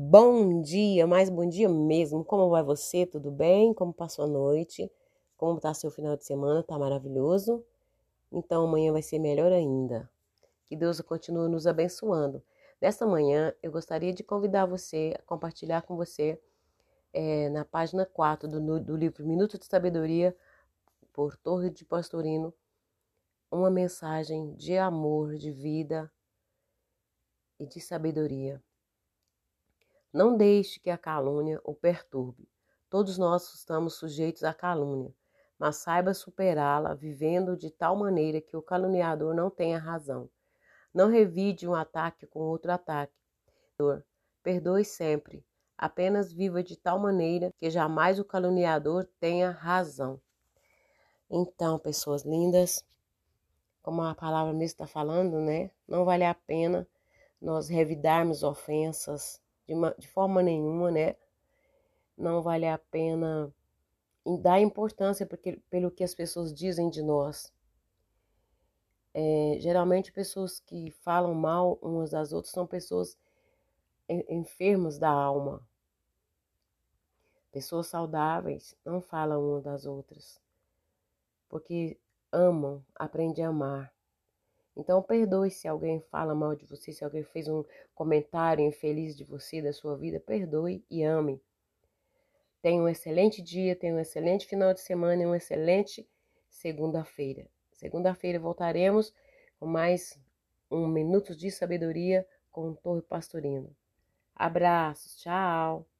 Bom dia, mais bom dia mesmo. Como vai você? Tudo bem? Como passou a noite? Como tá seu final de semana? Tá maravilhoso? Então amanhã vai ser melhor ainda. Que Deus continue nos abençoando. Nesta manhã eu gostaria de convidar você a compartilhar com você é, na página 4 do, do livro Minuto de Sabedoria por Torre de Pastorino uma mensagem de amor, de vida e de sabedoria. Não deixe que a calúnia o perturbe. Todos nós estamos sujeitos à calúnia, mas saiba superá-la vivendo de tal maneira que o caluniador não tenha razão. Não revide um ataque com outro ataque. Perdoe sempre. Apenas viva de tal maneira que jamais o caluniador tenha razão. Então, pessoas lindas, como a palavra mesmo está falando, né? Não vale a pena nós revidarmos ofensas de, uma, de forma nenhuma, né? Não vale a pena dar importância porque, pelo que as pessoas dizem de nós. É, geralmente, pessoas que falam mal umas das outras são pessoas enfermas da alma. Pessoas saudáveis não falam umas das outras, porque amam, aprendem a amar. Então, perdoe se alguém fala mal de você, se alguém fez um comentário infeliz de você, da sua vida, perdoe e ame. Tenha um excelente dia, tenha um excelente final de semana e uma excelente segunda-feira. Segunda-feira voltaremos com mais um Minutos de Sabedoria com o Torre Pastorino. Abraços, tchau!